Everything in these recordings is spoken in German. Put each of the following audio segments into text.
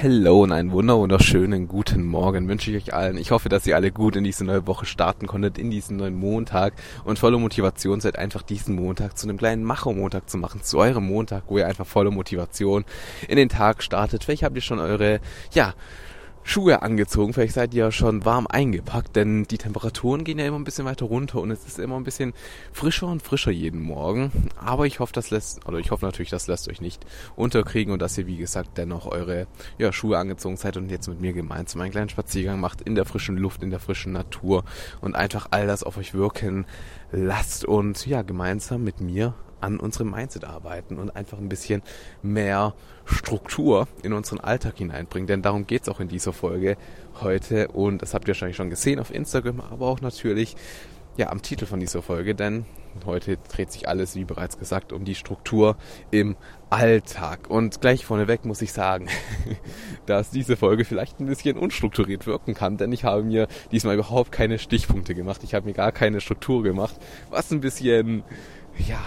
Hello und einen wunderschönen guten Morgen wünsche ich euch allen. Ich hoffe, dass ihr alle gut in diese neue Woche starten konntet, in diesen neuen Montag und voller Motivation seid, einfach diesen Montag zu einem kleinen Macher-Montag zu machen, zu eurem Montag, wo ihr einfach voller Motivation in den Tag startet. Vielleicht habt ihr schon eure, ja, Schuhe angezogen. Vielleicht seid ihr ja schon warm eingepackt, denn die Temperaturen gehen ja immer ein bisschen weiter runter und es ist immer ein bisschen frischer und frischer jeden Morgen. Aber ich hoffe, das lässt, oder ich hoffe natürlich, das lässt euch nicht unterkriegen und dass ihr, wie gesagt, dennoch eure ja, Schuhe angezogen seid und jetzt mit mir gemeinsam einen kleinen Spaziergang macht in der frischen Luft, in der frischen Natur und einfach all das auf euch wirken lasst und ja, gemeinsam mit mir an unserem Mindset arbeiten und einfach ein bisschen mehr Struktur in unseren Alltag hineinbringen. Denn darum geht es auch in dieser Folge heute. Und das habt ihr wahrscheinlich schon gesehen auf Instagram, aber auch natürlich ja, am Titel von dieser Folge, denn heute dreht sich alles, wie bereits gesagt, um die Struktur im Alltag. Und gleich vorneweg muss ich sagen, dass diese Folge vielleicht ein bisschen unstrukturiert wirken kann, denn ich habe mir diesmal überhaupt keine Stichpunkte gemacht. Ich habe mir gar keine Struktur gemacht, was ein bisschen, ja,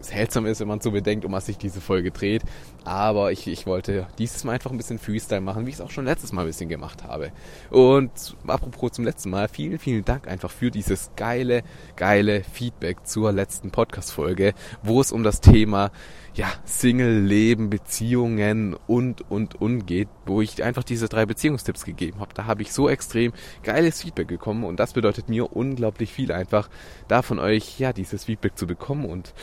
seltsam ist, wenn man so bedenkt, um was sich diese Folge dreht. Aber ich, ich wollte dieses Mal einfach ein bisschen Freestyle machen, wie ich es auch schon letztes Mal ein bisschen gemacht habe. Und apropos zum letzten Mal, vielen, vielen Dank einfach für dieses geile, geile Feedback zur letzten Podcast-Folge, wo es um das Thema ja, Single-Leben, Beziehungen und, und, und geht, wo ich einfach diese drei Beziehungstipps gegeben habe. Da habe ich so extrem geiles Feedback bekommen und das bedeutet mir unglaublich viel einfach, da von euch, ja, dieses Feedback zu bekommen und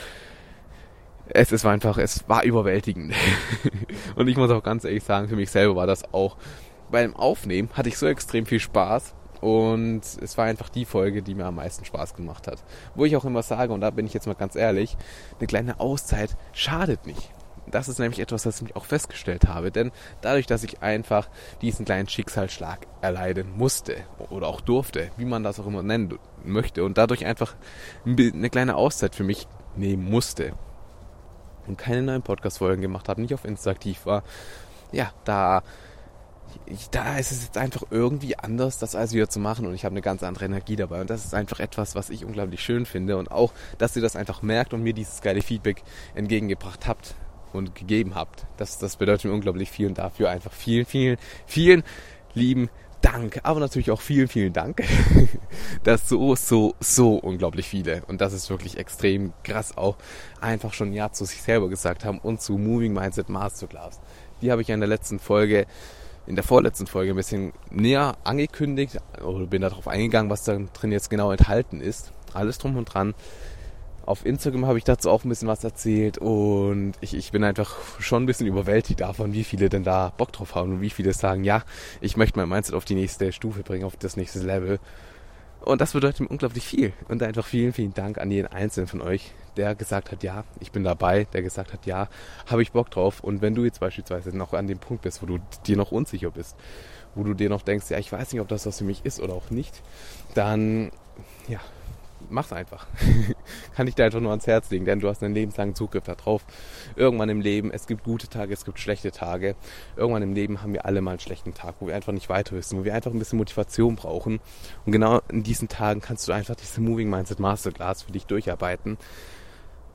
es, es war einfach, es war überwältigend. und ich muss auch ganz ehrlich sagen, für mich selber war das auch beim Aufnehmen hatte ich so extrem viel Spaß und es war einfach die Folge, die mir am meisten Spaß gemacht hat. Wo ich auch immer sage, und da bin ich jetzt mal ganz ehrlich, eine kleine Auszeit schadet nicht. Das ist nämlich etwas, was ich auch festgestellt habe, denn dadurch, dass ich einfach diesen kleinen Schicksalsschlag erleiden musste oder auch durfte, wie man das auch immer nennen möchte, und dadurch einfach eine kleine Auszeit für mich nehmen musste, und keine neuen Podcast-Folgen gemacht habe, nicht auf Insta aktiv war, ja, da, da ist es jetzt einfach irgendwie anders, das alles wieder zu machen und ich habe eine ganz andere Energie dabei und das ist einfach etwas, was ich unglaublich schön finde und auch, dass ihr das einfach merkt und mir dieses geile Feedback entgegengebracht habt und gegeben habt. Das, das bedeutet mir unglaublich viel und dafür einfach vielen, vielen, vielen lieben Dank, aber natürlich auch vielen, vielen Dank, dass so, so, so unglaublich viele, und das ist wirklich extrem krass auch, einfach schon Ja zu sich selber gesagt haben und zu Moving Mindset Masterclass. Die habe ich ja in der letzten Folge, in der vorletzten Folge ein bisschen näher angekündigt, oder bin darauf eingegangen, was da drin jetzt genau enthalten ist. Alles drum und dran. Auf Instagram habe ich dazu auch ein bisschen was erzählt und ich, ich bin einfach schon ein bisschen überwältigt davon, wie viele denn da Bock drauf haben und wie viele sagen, ja, ich möchte mein Mindset auf die nächste Stufe bringen, auf das nächste Level. Und das bedeutet mir unglaublich viel. Und einfach vielen, vielen Dank an jeden Einzelnen von euch, der gesagt hat, ja, ich bin dabei, der gesagt hat, ja, habe ich Bock drauf. Und wenn du jetzt beispielsweise noch an dem Punkt bist, wo du dir noch unsicher bist, wo du dir noch denkst, ja, ich weiß nicht, ob das was für mich ist oder auch nicht, dann, ja, mach's einfach. Kann ich dir einfach nur ans Herz legen, denn du hast einen lebenslangen Zugriff darauf. Irgendwann im Leben, es gibt gute Tage, es gibt schlechte Tage. Irgendwann im Leben haben wir alle mal einen schlechten Tag, wo wir einfach nicht weiter wissen, wo wir einfach ein bisschen Motivation brauchen. Und genau in diesen Tagen kannst du einfach diese Moving Mindset Masterclass für dich durcharbeiten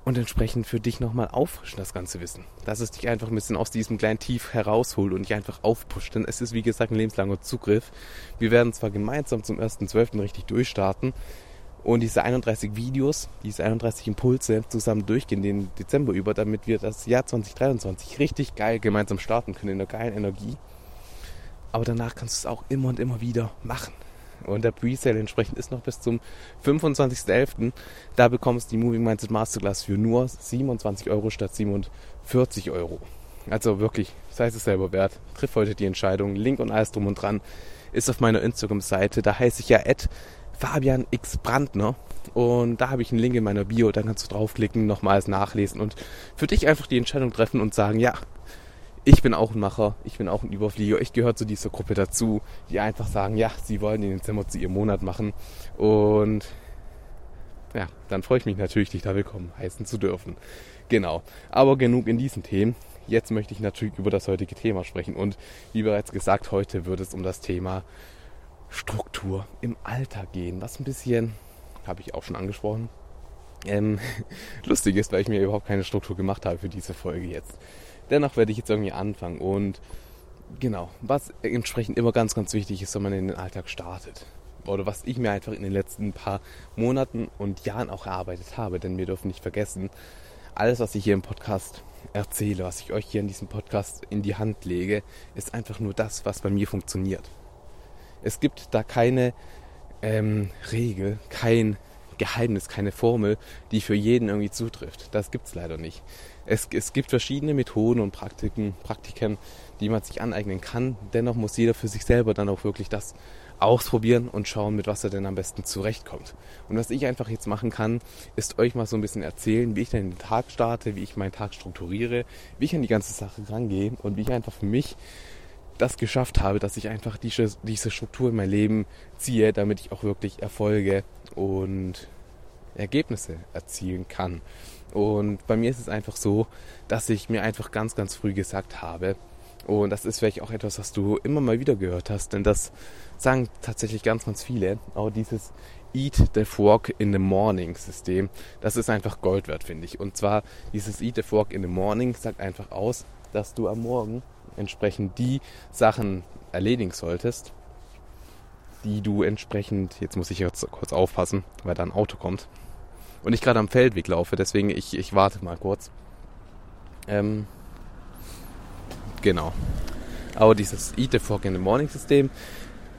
und entsprechend für dich nochmal auffrischen, das ganze Wissen. Dass es dich einfach ein bisschen aus diesem kleinen Tief herausholt und dich einfach aufpusht. Denn es ist, wie gesagt, ein lebenslanger Zugriff. Wir werden zwar gemeinsam zum 1.12. richtig durchstarten, und diese 31 Videos, diese 31 Impulse zusammen durchgehen den Dezember über, damit wir das Jahr 2023 richtig geil gemeinsam starten können in einer geilen Energie. Aber danach kannst du es auch immer und immer wieder machen. Und der Presale entsprechend ist noch bis zum 25.11. Da bekommst du die Moving Mindset Masterclass für nur 27 Euro statt 47 Euro. Also wirklich, sei es selber wert. Triff heute die Entscheidung. Link und alles drum und dran ist auf meiner Instagram-Seite. Da heiße ich ja Fabian X Brandner. Und da habe ich einen Link in meiner Bio, dann kannst du draufklicken, nochmals nachlesen und für dich einfach die Entscheidung treffen und sagen, ja, ich bin auch ein Macher, ich bin auch ein Überflieger, ich gehöre zu dieser Gruppe dazu, die einfach sagen, ja, sie wollen den Dezember zu ihrem Monat machen. Und ja, dann freue ich mich natürlich, dich da willkommen heißen zu dürfen. Genau. Aber genug in diesen Themen. Jetzt möchte ich natürlich über das heutige Thema sprechen. Und wie bereits gesagt, heute wird es um das Thema Struktur im Alltag gehen. Was ein bisschen, habe ich auch schon angesprochen, ähm, lustig ist, weil ich mir überhaupt keine Struktur gemacht habe für diese Folge jetzt. Dennoch werde ich jetzt irgendwie anfangen. Und genau, was entsprechend immer ganz, ganz wichtig ist, wenn man in den Alltag startet oder was ich mir einfach in den letzten paar Monaten und Jahren auch erarbeitet habe. Denn wir dürfen nicht vergessen, alles, was ich hier im Podcast erzähle, was ich euch hier in diesem Podcast in die Hand lege, ist einfach nur das, was bei mir funktioniert. Es gibt da keine ähm, Regel, kein Geheimnis, keine Formel, die für jeden irgendwie zutrifft. Das gibt es leider nicht. Es, es gibt verschiedene Methoden und Praktiken, Praktiken, die man sich aneignen kann. Dennoch muss jeder für sich selber dann auch wirklich das ausprobieren und schauen, mit was er denn am besten zurechtkommt. Und was ich einfach jetzt machen kann, ist euch mal so ein bisschen erzählen, wie ich dann den Tag starte, wie ich meinen Tag strukturiere, wie ich an die ganze Sache rangehe und wie ich einfach für mich das geschafft habe, dass ich einfach diese, diese Struktur in mein Leben ziehe, damit ich auch wirklich Erfolge und Ergebnisse erzielen kann. Und bei mir ist es einfach so, dass ich mir einfach ganz, ganz früh gesagt habe, und das ist vielleicht auch etwas, was du immer mal wieder gehört hast, denn das sagen tatsächlich ganz, ganz viele. Aber dieses Eat the Fork in the Morning System, das ist einfach Gold wert, finde ich. Und zwar dieses Eat the Fork in the Morning sagt einfach aus, dass du am Morgen entsprechend die Sachen erledigen solltest, die du entsprechend, jetzt muss ich jetzt kurz aufpassen, weil da ein Auto kommt und ich gerade am Feldweg laufe, deswegen ich, ich warte mal kurz. Ähm, genau. Aber dieses Eat the Fork in the Morning System,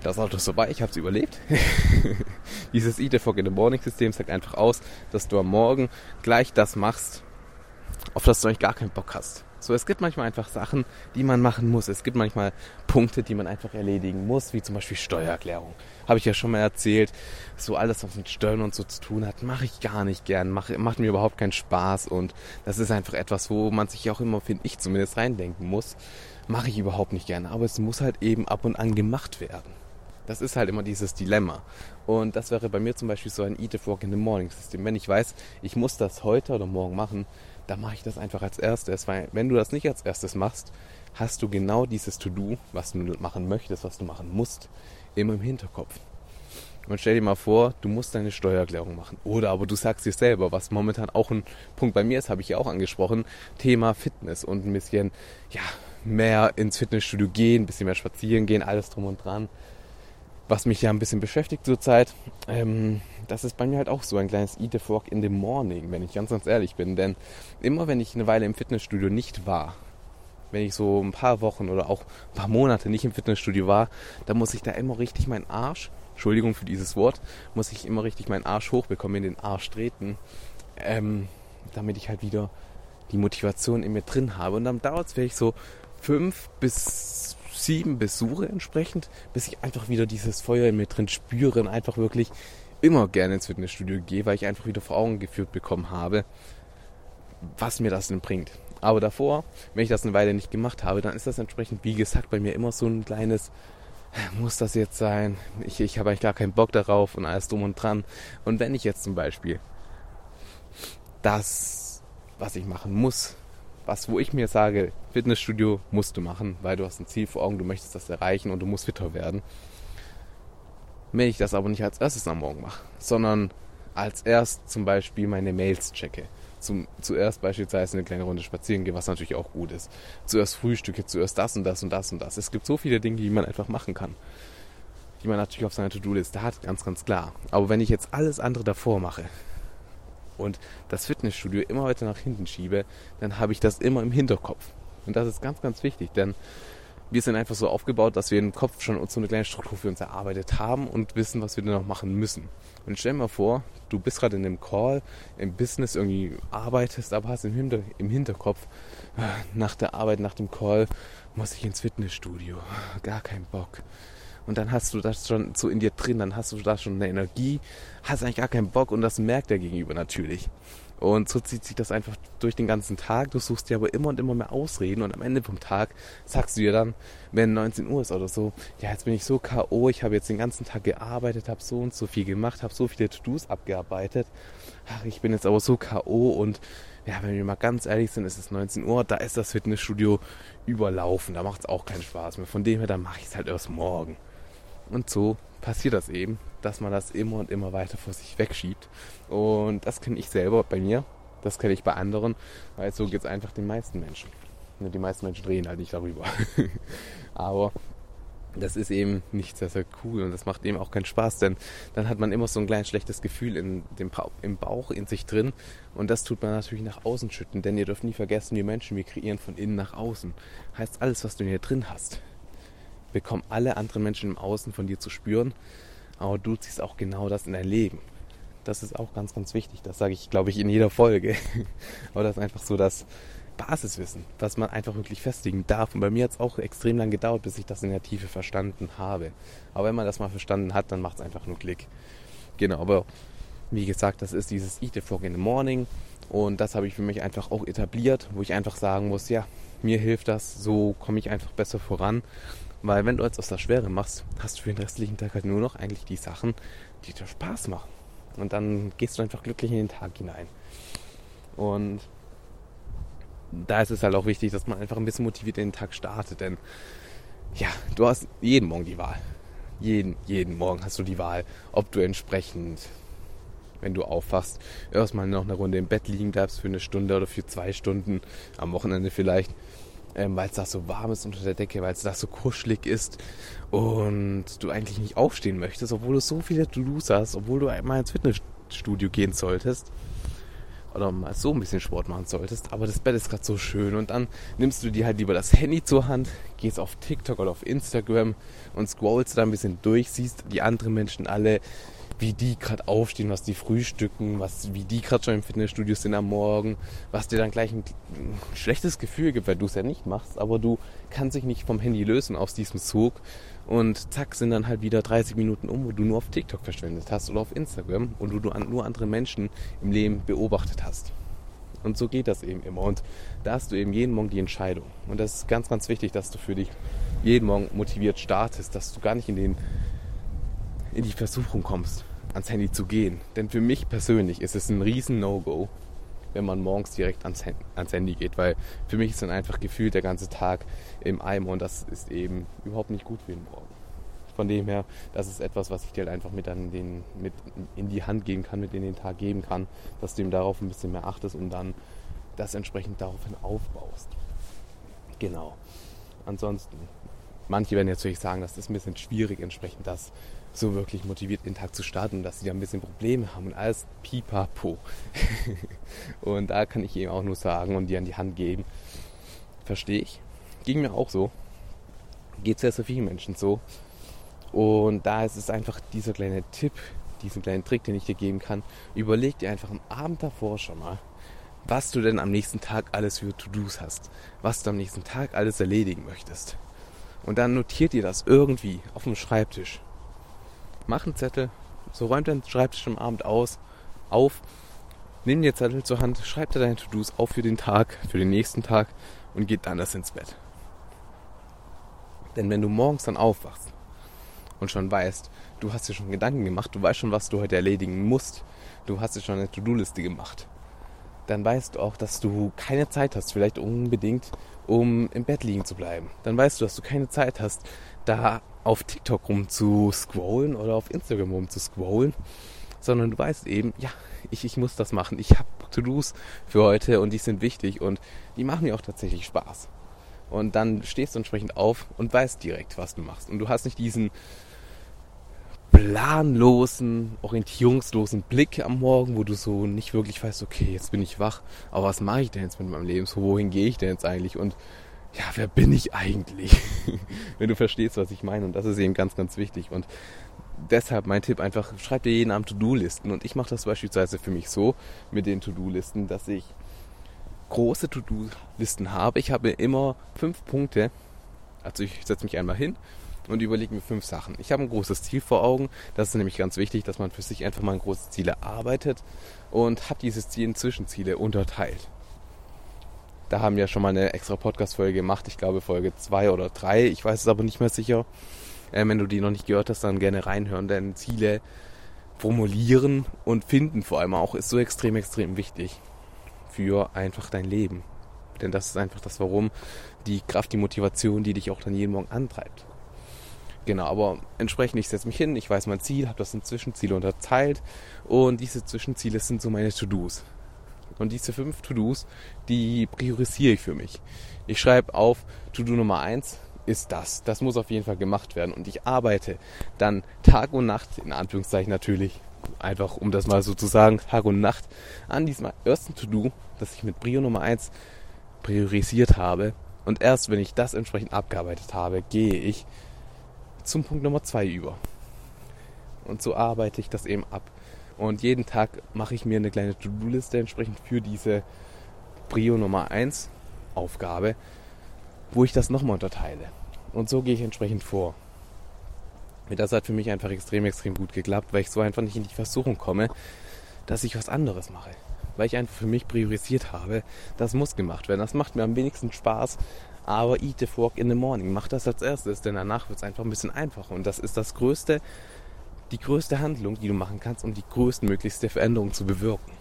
das Auto ist vorbei, ich habe es überlebt. Dieses Eat the Fog in the Morning System sagt einfach aus, dass du am Morgen gleich das machst, auf das du eigentlich gar keinen Bock hast. So, es gibt manchmal einfach Sachen, die man machen muss. Es gibt manchmal Punkte, die man einfach erledigen muss, wie zum Beispiel Steuererklärung. Habe ich ja schon mal erzählt. So alles, was mit Steuern und so zu tun hat, mache ich gar nicht gern. Mach, macht mir überhaupt keinen Spaß. Und das ist einfach etwas, wo man sich auch immer, finde ich zumindest, reindenken muss. Mache ich überhaupt nicht gerne. Aber es muss halt eben ab und an gemacht werden. Das ist halt immer dieses Dilemma. Und das wäre bei mir zum Beispiel so ein Eat the Frog in the Morning System. Wenn ich weiß, ich muss das heute oder morgen machen, dann mache ich das einfach als erstes. Weil wenn du das nicht als erstes machst, hast du genau dieses To-Do, was du machen möchtest, was du machen musst, immer im Hinterkopf. Und stell dir mal vor, du musst deine Steuererklärung machen. Oder aber du sagst dir selber, was momentan auch ein Punkt bei mir ist, habe ich ja auch angesprochen, Thema Fitness und ein bisschen, ja, mehr ins Fitnessstudio gehen, ein bisschen mehr spazieren gehen, alles drum und dran was mich ja ein bisschen beschäftigt zurzeit, ähm, das ist bei mir halt auch so ein kleines Eat the Frog in the Morning, wenn ich ganz, ganz ehrlich bin. Denn immer wenn ich eine Weile im Fitnessstudio nicht war, wenn ich so ein paar Wochen oder auch ein paar Monate nicht im Fitnessstudio war, dann muss ich da immer richtig meinen Arsch, Entschuldigung für dieses Wort, muss ich immer richtig meinen Arsch hochbekommen, in den Arsch treten, ähm, damit ich halt wieder die Motivation in mir drin habe. Und dann dauert es vielleicht so fünf bis sieben Besuche entsprechend, bis ich einfach wieder dieses Feuer in mir drin spüre und einfach wirklich immer gerne ins Fitnessstudio gehe, weil ich einfach wieder vor Augen geführt bekommen habe, was mir das denn bringt. Aber davor, wenn ich das eine Weile nicht gemacht habe, dann ist das entsprechend, wie gesagt, bei mir immer so ein kleines, muss das jetzt sein? Ich, ich habe eigentlich gar keinen Bock darauf und alles drum und dran. Und wenn ich jetzt zum Beispiel das, was ich machen muss, was, wo ich mir sage, Fitnessstudio musst du machen, weil du hast ein Ziel vor Augen, du möchtest das erreichen und du musst fitter werden. Wenn ich das aber nicht als erstes am Morgen mache, sondern als erst zum Beispiel meine Mails checke. Zum, zuerst beispielsweise eine kleine Runde spazieren gehe, was natürlich auch gut ist. Zuerst Frühstücke, zuerst das und das und das und das. Es gibt so viele Dinge, die man einfach machen kann. Die man natürlich auf seiner To-Do-Liste hat, ganz, ganz klar. Aber wenn ich jetzt alles andere davor mache, und das Fitnessstudio immer weiter nach hinten schiebe, dann habe ich das immer im Hinterkopf. Und das ist ganz, ganz wichtig, denn wir sind einfach so aufgebaut, dass wir im Kopf schon so eine kleine Struktur für uns erarbeitet haben und wissen, was wir denn noch machen müssen. Und stell dir mal vor, du bist gerade in einem Call, im Business irgendwie arbeitest, aber hast im, Hinter im Hinterkopf, nach der Arbeit, nach dem Call, muss ich ins Fitnessstudio. Gar keinen Bock und dann hast du das schon so in dir drin, dann hast du da schon eine Energie, hast eigentlich gar keinen Bock und das merkt der Gegenüber natürlich. Und so zieht sich das einfach durch den ganzen Tag. Du suchst dir aber immer und immer mehr Ausreden und am Ende vom Tag sagst du dir dann, wenn 19 Uhr ist oder so, ja, jetzt bin ich so K.O., ich habe jetzt den ganzen Tag gearbeitet, habe so und so viel gemacht, habe so viele To-Dos abgearbeitet. Ach, ich bin jetzt aber so K.O. und ja, wenn wir mal ganz ehrlich sind, ist es 19 Uhr, da ist das Fitnessstudio überlaufen, da macht es auch keinen Spaß mehr. Von dem her, dann mache ich es halt erst morgen. Und so passiert das eben, dass man das immer und immer weiter vor sich wegschiebt. Und das kenne ich selber bei mir, das kenne ich bei anderen, weil so geht es einfach den meisten Menschen. Die meisten Menschen drehen halt nicht darüber. Aber das ist eben nicht sehr, sehr cool und das macht eben auch keinen Spaß, denn dann hat man immer so ein kleines schlechtes Gefühl in dem im Bauch in sich drin und das tut man natürlich nach außen schütten, denn ihr dürft nie vergessen, wir Menschen, wir kreieren von innen nach außen. Heißt, alles, was du hier drin hast, bekommen alle anderen Menschen im Außen von dir zu spüren, aber du ziehst auch genau das in dein Leben. Das ist auch ganz, ganz wichtig. Das sage ich, glaube ich, in jeder Folge. aber das ist einfach so, dass Basiswissen, was man einfach wirklich festigen darf. Und bei mir hat es auch extrem lang gedauert, bis ich das in der Tiefe verstanden habe. Aber wenn man das mal verstanden hat, dann macht es einfach nur Klick. Genau, aber wie gesagt, das ist dieses Eat the Frog in the Morning. Und das habe ich für mich einfach auch etabliert, wo ich einfach sagen muss, ja, mir hilft das, so komme ich einfach besser voran. Weil wenn du jetzt aus der Schwere machst, hast du für den restlichen Tag halt nur noch eigentlich die Sachen, die dir Spaß machen. Und dann gehst du einfach glücklich in den Tag hinein. Und da ist es halt auch wichtig, dass man einfach ein bisschen motiviert in den Tag startet. Denn ja, du hast jeden Morgen die Wahl. Jeden, jeden Morgen hast du die Wahl, ob du entsprechend, wenn du aufwachst, erstmal noch eine Runde im Bett liegen bleibst für eine Stunde oder für zwei Stunden, am Wochenende vielleicht, ähm, weil es da so warm ist unter der Decke, weil es da so kuschelig ist und du eigentlich nicht aufstehen möchtest, obwohl du so viele To-Dos hast, obwohl du einmal ins Fitnessstudio gehen solltest oder mal so ein bisschen Sport machen solltest, aber das Bett ist gerade so schön und dann nimmst du dir halt lieber das Handy zur Hand, gehst auf TikTok oder auf Instagram und scrollst da ein bisschen durch, siehst die anderen Menschen alle, wie die gerade aufstehen, was die frühstücken, was, wie die gerade schon im Fitnessstudio sind am Morgen, was dir dann gleich ein, ein schlechtes Gefühl gibt, weil du es ja nicht machst, aber du kannst dich nicht vom Handy lösen aus diesem Zug und zack, sind dann halt wieder 30 Minuten um, wo du nur auf TikTok verschwendet hast oder auf Instagram und wo du nur andere Menschen im Leben beobachtet hast. Und so geht das eben immer. Und da hast du eben jeden Morgen die Entscheidung. Und das ist ganz, ganz wichtig, dass du für dich jeden Morgen motiviert startest, dass du gar nicht in, den, in die Versuchung kommst, ans Handy zu gehen. Denn für mich persönlich ist es ein riesen No-Go, wenn man morgens direkt ans, ans Handy geht, weil für mich ist dann einfach gefühlt der ganze Tag im Eimer und das ist eben überhaupt nicht gut für den Morgen. Von dem her, das ist etwas, was ich dir halt einfach mit, an den, mit in die Hand geben kann, mit in den Tag geben kann, dass du ihm darauf ein bisschen mehr achtest und dann das entsprechend daraufhin aufbaust. Genau. Ansonsten, manche werden jetzt natürlich sagen, das ist ein bisschen schwierig, entsprechend das so wirklich motiviert den Tag zu starten, dass sie da ein bisschen Probleme haben und alles pipapo. und da kann ich ihm auch nur sagen und dir an die Hand geben. Verstehe ich. Ging mir auch so. Geht sehr, sehr vielen Menschen so. Und da ist es einfach dieser kleine Tipp, diesen kleinen Trick, den ich dir geben kann. Überleg dir einfach am Abend davor schon mal, was du denn am nächsten Tag alles für To-Dos hast. Was du am nächsten Tag alles erledigen möchtest. Und dann notiert dir das irgendwie auf dem Schreibtisch mach einen Zettel, so räumt deinen Schreibtisch am Abend aus, auf, nimm dir Zettel zur Hand, schreib dir deine To-Dos auf für den Tag, für den nächsten Tag und geht dann das ins Bett. Denn wenn du morgens dann aufwachst und schon weißt, du hast dir schon Gedanken gemacht, du weißt schon, was du heute erledigen musst, du hast dir schon eine To-Do-Liste gemacht, dann weißt du auch, dass du keine Zeit hast, vielleicht unbedingt, um im Bett liegen zu bleiben. Dann weißt du, dass du keine Zeit hast, da auf TikTok rum zu scrollen oder auf Instagram rum zu scrollen, sondern du weißt eben, ja, ich, ich muss das machen. Ich habe To-Dos für heute und die sind wichtig und die machen mir auch tatsächlich Spaß. Und dann stehst du entsprechend auf und weißt direkt, was du machst. Und du hast nicht diesen planlosen, orientierungslosen Blick am Morgen, wo du so nicht wirklich weißt, okay, jetzt bin ich wach, aber was mache ich denn jetzt mit meinem Leben? So, wohin gehe ich denn jetzt eigentlich? Und ja, wer bin ich eigentlich? Wenn du verstehst, was ich meine. Und das ist eben ganz, ganz wichtig. Und deshalb mein Tipp einfach, schreib dir jeden Abend To-Do-Listen. Und ich mache das beispielsweise für mich so mit den To-Do-Listen, dass ich große To-Do-Listen habe. Ich habe immer fünf Punkte. Also ich setze mich einmal hin, und überlege mir fünf Sachen. Ich habe ein großes Ziel vor Augen. Das ist nämlich ganz wichtig, dass man für sich einfach mal ein großes Ziel erarbeitet und habe dieses Ziel in Zwischenziele unterteilt. Da haben wir schon mal eine extra Podcast-Folge gemacht. Ich glaube Folge zwei oder drei. Ich weiß es aber nicht mehr sicher. Äh, wenn du die noch nicht gehört hast, dann gerne reinhören, denn Ziele formulieren und finden vor allem auch ist so extrem, extrem wichtig für einfach dein Leben. Denn das ist einfach das Warum, die Kraft, die Motivation, die dich auch dann jeden Morgen antreibt. Genau, aber entsprechend, ich setze mich hin, ich weiß mein Ziel, habe das in Zwischenziele unterteilt und diese Zwischenziele sind so meine To-Dos. Und diese fünf To-Dos, die priorisiere ich für mich. Ich schreibe auf, To-Do Nummer eins ist das. Das muss auf jeden Fall gemacht werden. Und ich arbeite dann Tag und Nacht, in Anführungszeichen natürlich, einfach um das mal so zu sagen, Tag und Nacht, an diesem ersten To-Do, das ich mit Brio Nummer eins priorisiert habe. Und erst wenn ich das entsprechend abgearbeitet habe, gehe ich zum Punkt Nummer zwei über. Und so arbeite ich das eben ab. Und jeden Tag mache ich mir eine kleine To-Do-Liste entsprechend für diese Brio Nummer 1 Aufgabe, wo ich das nochmal unterteile. Und so gehe ich entsprechend vor. Das hat für mich einfach extrem, extrem gut geklappt, weil ich so einfach nicht in die Versuchung komme, dass ich was anderes mache. Weil ich einfach für mich priorisiert habe, das muss gemacht werden. Das macht mir am wenigsten Spaß, aber eat the fork in the morning. Mach das als erstes, denn danach wird es einfach ein bisschen einfacher. Und das ist das größte, die größte Handlung, die du machen kannst, um die größtmöglichste Veränderung zu bewirken.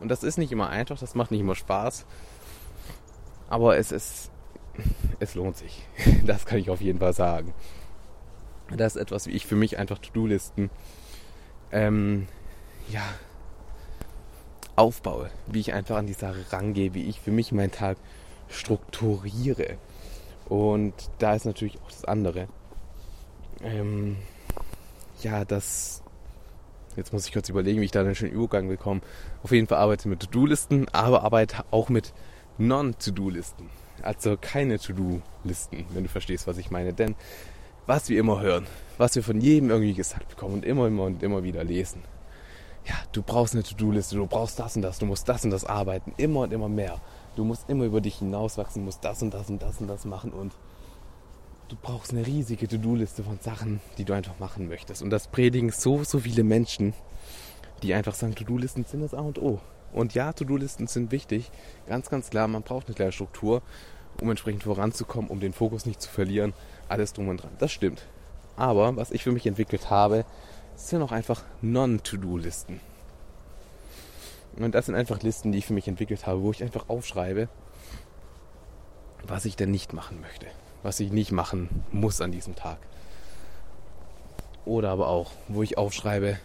Und das ist nicht immer einfach, das macht nicht immer Spaß. Aber es ist, es lohnt sich. Das kann ich auf jeden Fall sagen. Das ist etwas, wie ich für mich einfach To-Do-Listen, ähm, ja, aufbaue. Wie ich einfach an die Sache rangehe, wie ich für mich meinen Tag strukturiere. Und da ist natürlich auch das andere. Ähm, ja, das. Jetzt muss ich kurz überlegen, wie ich da einen schönen Übergang bekomme. Auf jeden Fall arbeite mit To-Do-Listen, aber arbeite auch mit Non-To-Do-Listen. Also keine To-Do-Listen, wenn du verstehst, was ich meine. Denn was wir immer hören, was wir von jedem irgendwie gesagt bekommen und immer, immer und immer wieder lesen. Ja, du brauchst eine To-Do-Liste, du brauchst das und das, du musst das und das arbeiten, immer und immer mehr. Du musst immer über dich hinauswachsen, musst das und das und das und das machen und du brauchst eine riesige To-Do-Liste von Sachen, die du einfach machen möchtest. Und das predigen so, so viele Menschen, die einfach sagen, To-Do-Listen sind das A und O. Und ja, To-Do-Listen sind wichtig. Ganz, ganz klar, man braucht eine klare Struktur, um entsprechend voranzukommen, um den Fokus nicht zu verlieren. Alles drum und dran. Das stimmt. Aber was ich für mich entwickelt habe, sind auch einfach Non-To-Do-Listen. Und das sind einfach Listen, die ich für mich entwickelt habe, wo ich einfach aufschreibe, was ich denn nicht machen möchte, was ich nicht machen muss an diesem Tag. Oder aber auch, wo ich aufschreibe,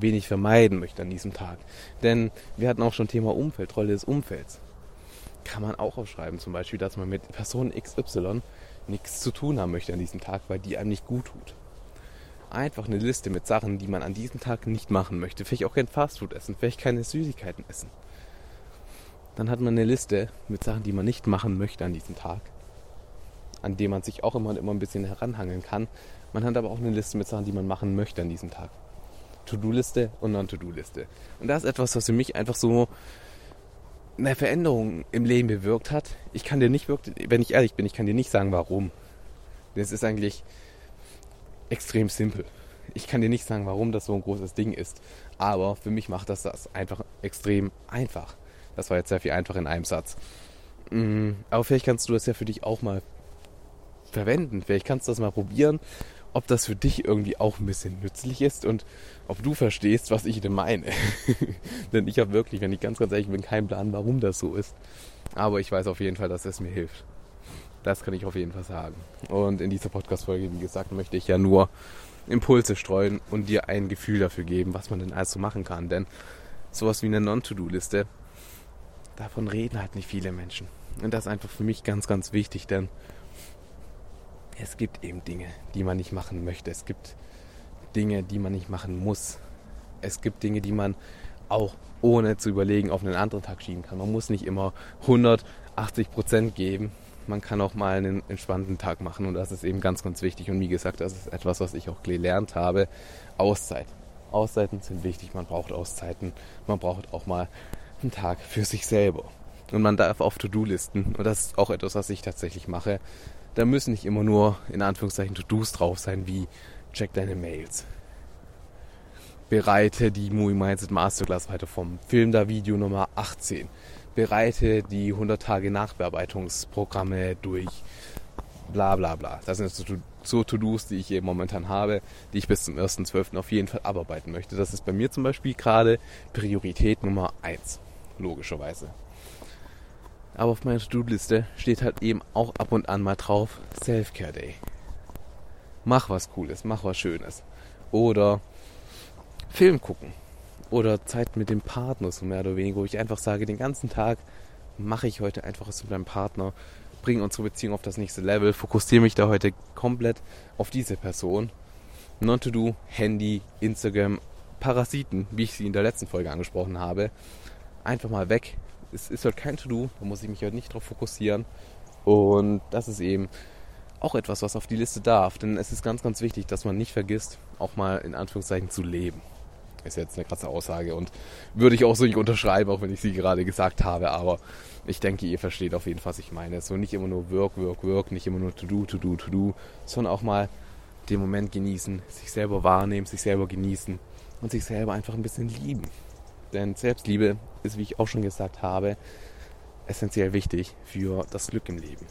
wen ich vermeiden möchte an diesem Tag. Denn wir hatten auch schon Thema Umfeld, Rolle des Umfelds. Kann man auch aufschreiben, zum Beispiel, dass man mit Person XY nichts zu tun haben möchte an diesem Tag, weil die einem nicht gut tut einfach eine Liste mit Sachen, die man an diesem Tag nicht machen möchte. Vielleicht auch kein Fastfood essen, vielleicht keine Süßigkeiten essen. Dann hat man eine Liste mit Sachen, die man nicht machen möchte an diesem Tag, an dem man sich auch immer und immer ein bisschen heranhangeln kann. Man hat aber auch eine Liste mit Sachen, die man machen möchte an diesem Tag. To-Do-Liste und Non-To-Do-Liste. Und das ist etwas, was für mich einfach so eine Veränderung im Leben bewirkt hat. Ich kann dir nicht wirklich, wenn ich ehrlich bin, ich kann dir nicht sagen, warum. Das ist eigentlich, extrem simpel. Ich kann dir nicht sagen, warum das so ein großes Ding ist, aber für mich macht das das einfach extrem einfach. Das war jetzt sehr viel einfacher in einem Satz. Mm, aber vielleicht kannst du das ja für dich auch mal verwenden. Vielleicht kannst du das mal probieren, ob das für dich irgendwie auch ein bisschen nützlich ist und ob du verstehst, was ich denn meine. Denn ich habe wirklich, wenn ich ganz, ganz ehrlich bin, keinen Plan, warum das so ist. Aber ich weiß auf jeden Fall, dass es mir hilft. Das kann ich auf jeden Fall sagen. Und in dieser Podcast-Folge, wie gesagt, möchte ich ja nur Impulse streuen und dir ein Gefühl dafür geben, was man denn alles so machen kann. Denn sowas wie eine Non-To-Do-Liste, davon reden halt nicht viele Menschen. Und das ist einfach für mich ganz, ganz wichtig, denn es gibt eben Dinge, die man nicht machen möchte. Es gibt Dinge, die man nicht machen muss. Es gibt Dinge, die man auch ohne zu überlegen auf einen anderen Tag schieben kann. Man muss nicht immer 180 Prozent geben, man kann auch mal einen entspannten Tag machen und das ist eben ganz, ganz wichtig. Und wie gesagt, das ist etwas, was ich auch gelernt habe. Auszeit. Auszeiten sind wichtig, man braucht Auszeiten. Man braucht auch mal einen Tag für sich selber. Und man darf auf To-Do-Listen, und das ist auch etwas, was ich tatsächlich mache, Da müssen nicht immer nur in Anführungszeichen To-Dos drauf sein, wie check deine Mails. Bereite die Moving Mindset Masterclass weiter vom Film da Video Nummer 18. Bereite die 100 Tage Nachbearbeitungsprogramme durch. Bla bla bla. Das sind so To-Dos, die ich momentan habe, die ich bis zum 1.12. auf jeden Fall abarbeiten möchte. Das ist bei mir zum Beispiel gerade Priorität Nummer 1. Logischerweise. Aber auf meiner To-Do-Liste steht halt eben auch ab und an mal drauf Self-Care Day. Mach was Cooles, mach was Schönes. Oder Film gucken. Oder Zeit mit dem Partner, so mehr oder weniger, wo ich einfach sage, den ganzen Tag mache ich heute einfach was mit meinem Partner, bringe unsere Beziehung auf das nächste Level, fokussiere mich da heute komplett auf diese Person. Non-to-do, Handy, Instagram, Parasiten, wie ich sie in der letzten Folge angesprochen habe, einfach mal weg, es ist halt kein To-Do, da muss ich mich halt nicht drauf fokussieren. Und das ist eben auch etwas, was auf die Liste darf. Denn es ist ganz, ganz wichtig, dass man nicht vergisst, auch mal in Anführungszeichen zu leben. Ist jetzt eine krasse Aussage und würde ich auch so nicht unterschreiben, auch wenn ich sie gerade gesagt habe. Aber ich denke, ihr versteht auf jeden Fall, was ich meine. So nicht immer nur Work, Work, Work, nicht immer nur To-Do, To-Do, To-Do, sondern auch mal den Moment genießen, sich selber wahrnehmen, sich selber genießen und sich selber einfach ein bisschen lieben. Denn Selbstliebe ist, wie ich auch schon gesagt habe, essentiell wichtig für das Glück im Leben.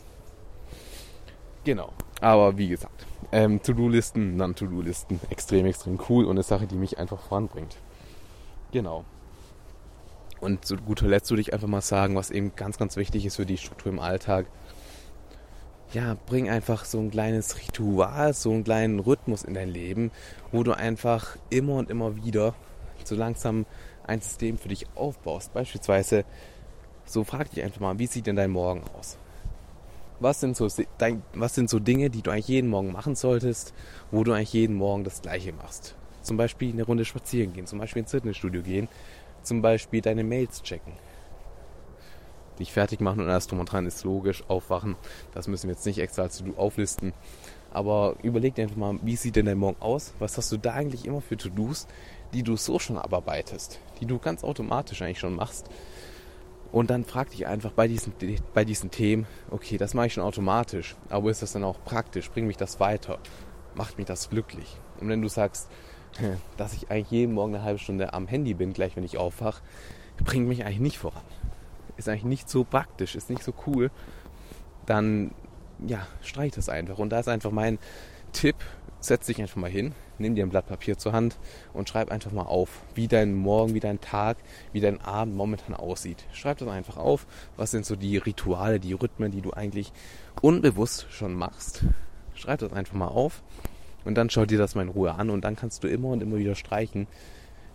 Genau. Aber wie gesagt, ähm, To-Do-Listen, Non-To-Do-Listen, extrem, extrem cool und eine Sache, die mich einfach voranbringt. Genau. Und zu guter Letzt würde ich einfach mal sagen, was eben ganz, ganz wichtig ist für die Struktur im Alltag. Ja, bring einfach so ein kleines Ritual, so einen kleinen Rhythmus in dein Leben, wo du einfach immer und immer wieder so langsam ein System für dich aufbaust. Beispielsweise, so frag dich einfach mal, wie sieht denn dein Morgen aus? Was sind, so, was sind so Dinge, die du eigentlich jeden Morgen machen solltest, wo du eigentlich jeden Morgen das Gleiche machst? Zum Beispiel eine Runde spazieren gehen, zum Beispiel ins Fitnessstudio gehen, zum Beispiel deine Mails checken. Dich fertig machen und alles drum und dran ist logisch, aufwachen. Das müssen wir jetzt nicht extra als To-Do auflisten. Aber überleg dir einfach mal, wie sieht denn dein Morgen aus? Was hast du da eigentlich immer für To-Dos, die du so schon abarbeitest, die du ganz automatisch eigentlich schon machst. Und dann frag dich einfach bei diesen, bei diesen Themen, okay, das mache ich schon automatisch, aber ist das dann auch praktisch? Bringt mich das weiter? Macht mich das glücklich? Und wenn du sagst, dass ich eigentlich jeden Morgen eine halbe Stunde am Handy bin, gleich wenn ich aufwache, bringt mich eigentlich nicht voran. Ist eigentlich nicht so praktisch, ist nicht so cool, dann ja, streich das einfach. Und da ist einfach mein Tipp, setz dich einfach mal hin, nimm dir ein Blatt Papier zur Hand und schreib einfach mal auf, wie dein Morgen, wie dein Tag, wie dein Abend momentan aussieht. Schreib das einfach auf. Was sind so die Rituale, die Rhythmen, die du eigentlich unbewusst schon machst? Schreib das einfach mal auf und dann schau dir das mal in Ruhe an und dann kannst du immer und immer wieder streichen,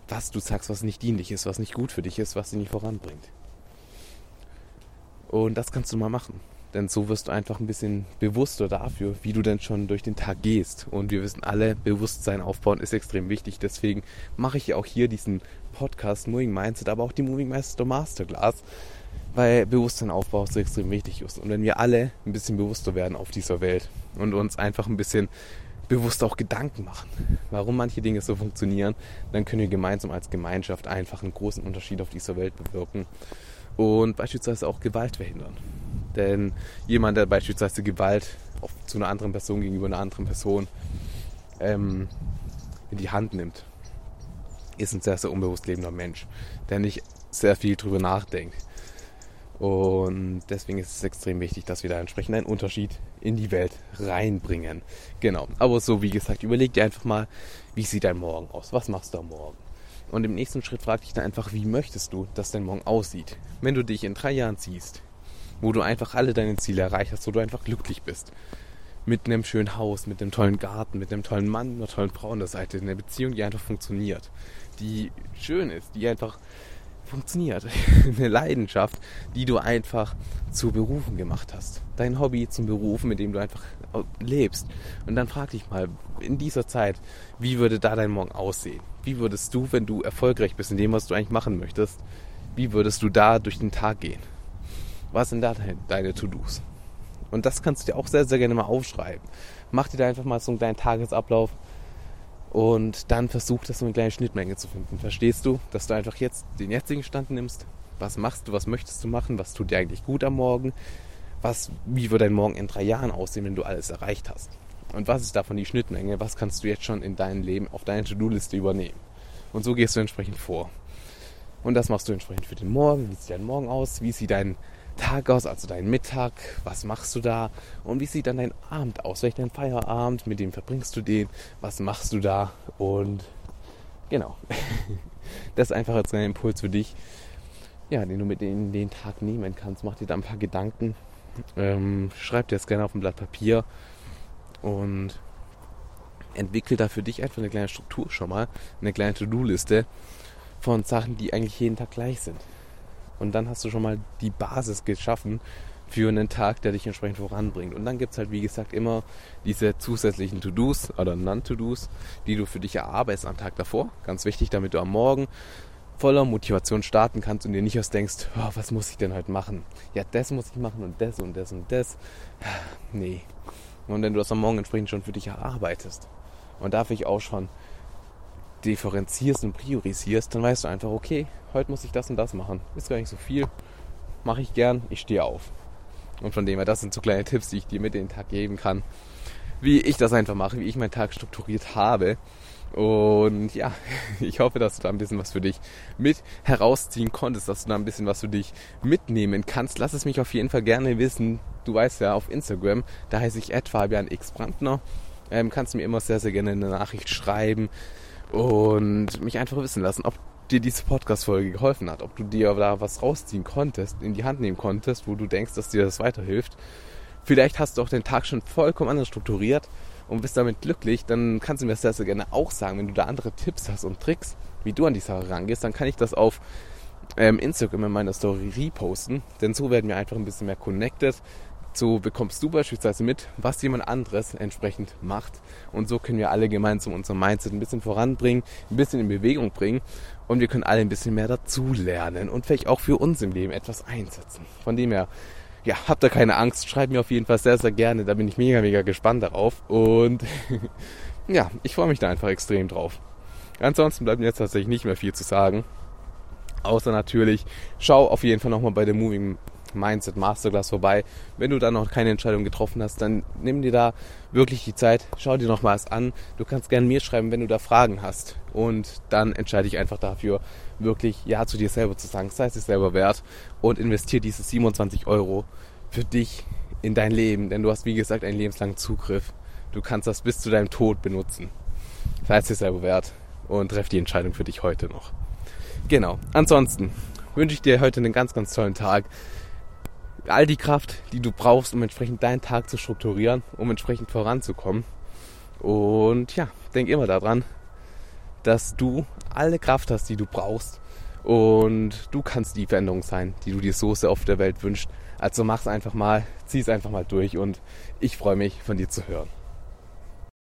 was du sagst, was nicht dienlich ist, was nicht gut für dich ist, was dich nicht voranbringt. Und das kannst du mal machen. Denn so wirst du einfach ein bisschen bewusster dafür, wie du denn schon durch den Tag gehst. Und wir wissen alle, Bewusstsein aufbauen ist extrem wichtig. Deswegen mache ich auch hier diesen Podcast Moving Mindset, aber auch die Moving Master Masterclass, weil Bewusstsein aufbau so extrem wichtig ist. Und wenn wir alle ein bisschen bewusster werden auf dieser Welt und uns einfach ein bisschen bewusst auch Gedanken machen, warum manche Dinge so funktionieren, dann können wir gemeinsam als Gemeinschaft einfach einen großen Unterschied auf dieser Welt bewirken und beispielsweise auch Gewalt verhindern. Denn jemand, der beispielsweise Gewalt auf, zu einer anderen Person gegenüber einer anderen Person ähm, in die Hand nimmt, ist ein sehr, sehr unbewusst lebender Mensch, der nicht sehr viel drüber nachdenkt. Und deswegen ist es extrem wichtig, dass wir da entsprechend einen Unterschied in die Welt reinbringen. Genau. Aber so wie gesagt, überleg dir einfach mal, wie sieht dein Morgen aus? Was machst du am Morgen? Und im nächsten Schritt frag dich dann einfach, wie möchtest du, dass dein Morgen aussieht? Wenn du dich in drei Jahren siehst, wo du einfach alle deine Ziele erreicht hast, wo du einfach glücklich bist. Mit einem schönen Haus, mit einem tollen Garten, mit einem tollen Mann, einer tollen Frau an der Seite. Eine Beziehung, die einfach funktioniert. Die schön ist, die einfach funktioniert. Eine Leidenschaft, die du einfach zu Berufen gemacht hast. Dein Hobby zum Beruf, mit dem du einfach lebst. Und dann frag dich mal, in dieser Zeit, wie würde da dein Morgen aussehen? Wie würdest du, wenn du erfolgreich bist in dem, was du eigentlich machen möchtest, wie würdest du da durch den Tag gehen? Was sind da deine To-Dos? Und das kannst du dir auch sehr, sehr gerne mal aufschreiben. Mach dir da einfach mal so einen kleinen Tagesablauf und dann versuch das so eine kleine Schnittmenge zu finden. Verstehst du, dass du einfach jetzt den jetzigen Stand nimmst? Was machst du, was möchtest du machen? Was tut dir eigentlich gut am Morgen? was, wie wird dein Morgen in drei Jahren aussehen, wenn du alles erreicht hast? Und was ist davon die Schnittmenge? Was kannst du jetzt schon in deinem Leben auf deine To-Do-Liste übernehmen? Und so gehst du entsprechend vor. Und das machst du entsprechend für den Morgen. Wie sieht dein Morgen aus? Wie sieht dein Tag aus, also dein Mittag? Was machst du da? Und wie sieht dann dein Abend aus? Welch dein Feierabend? Mit dem verbringst du den? Was machst du da? Und genau. das ist einfach jetzt ein Impuls für dich, ja, den du mit in den Tag nehmen kannst. Mach dir da ein paar Gedanken. Ähm, schreib dir das gerne auf ein Blatt Papier und entwickle da für dich einfach eine kleine Struktur schon mal, eine kleine To-Do-Liste von Sachen, die eigentlich jeden Tag gleich sind. Und dann hast du schon mal die Basis geschaffen für einen Tag, der dich entsprechend voranbringt. Und dann gibt es halt, wie gesagt, immer diese zusätzlichen To-Dos oder Non-To-Dos, die du für dich erarbeitest am Tag davor. Ganz wichtig, damit du am Morgen voller Motivation starten kannst und dir nicht erst denkst, oh, was muss ich denn heute machen? Ja, das muss ich machen und das und das und das. Nee. Und wenn du das am Morgen entsprechend schon für dich erarbeitest und dafür ich auch schon differenzierst und priorisierst, dann weißt du einfach, okay, heute muss ich das und das machen. Ist gar nicht so viel. Mache ich gern, ich stehe auf. Und von dem her, das sind so kleine Tipps, die ich dir mit in den Tag geben kann, wie ich das einfach mache, wie ich meinen Tag strukturiert habe. Und ja, ich hoffe, dass du da ein bisschen was für dich mit herausziehen konntest, dass du da ein bisschen was für dich mitnehmen kannst. Lass es mich auf jeden Fall gerne wissen. Du weißt ja, auf Instagram, da heiße ich Fabian X Brandner. Ähm, kannst du mir immer sehr, sehr gerne eine Nachricht schreiben und mich einfach wissen lassen, ob dir diese Podcast-Folge geholfen hat, ob du dir da was rausziehen konntest, in die Hand nehmen konntest, wo du denkst, dass dir das weiterhilft. Vielleicht hast du auch den Tag schon vollkommen anders strukturiert und bist damit glücklich, dann kannst du mir das sehr, sehr gerne auch sagen. Wenn du da andere Tipps hast und Tricks, wie du an die Sache rangehst, dann kann ich das auf ähm, Instagram in meiner Story reposten. Denn so werden wir einfach ein bisschen mehr connected. So bekommst du beispielsweise mit, was jemand anderes entsprechend macht. Und so können wir alle gemeinsam unser Mindset ein bisschen voranbringen, ein bisschen in Bewegung bringen. Und wir können alle ein bisschen mehr dazu lernen und vielleicht auch für uns im Leben etwas einsetzen. Von dem her, ja, habt da keine Angst. Schreibt mir auf jeden Fall sehr, sehr gerne. Da bin ich mega, mega gespannt darauf. Und ja, ich freue mich da einfach extrem drauf. Ansonsten bleibt mir jetzt tatsächlich nicht mehr viel zu sagen. Außer natürlich, schau auf jeden Fall nochmal bei der Moving Mindset Masterclass vorbei. Wenn du da noch keine Entscheidung getroffen hast, dann nimm dir da wirklich die Zeit, schau dir noch was an. Du kannst gerne mir schreiben, wenn du da Fragen hast. Und dann entscheide ich einfach dafür, wirklich Ja zu dir selber zu sagen, sei es dir selber wert und investiere diese 27 Euro für dich in dein Leben. Denn du hast, wie gesagt, einen lebenslangen Zugriff. Du kannst das bis zu deinem Tod benutzen. Sei es dir selber wert und treff die Entscheidung für dich heute noch. Genau. Ansonsten wünsche ich dir heute einen ganz, ganz tollen Tag all die Kraft, die du brauchst, um entsprechend deinen Tag zu strukturieren, um entsprechend voranzukommen. Und ja, denk immer daran, dass du alle Kraft hast, die du brauchst. Und du kannst die Veränderung sein, die du dir so sehr auf der Welt wünschst. Also mach's einfach mal, zieh's einfach mal durch und ich freue mich, von dir zu hören.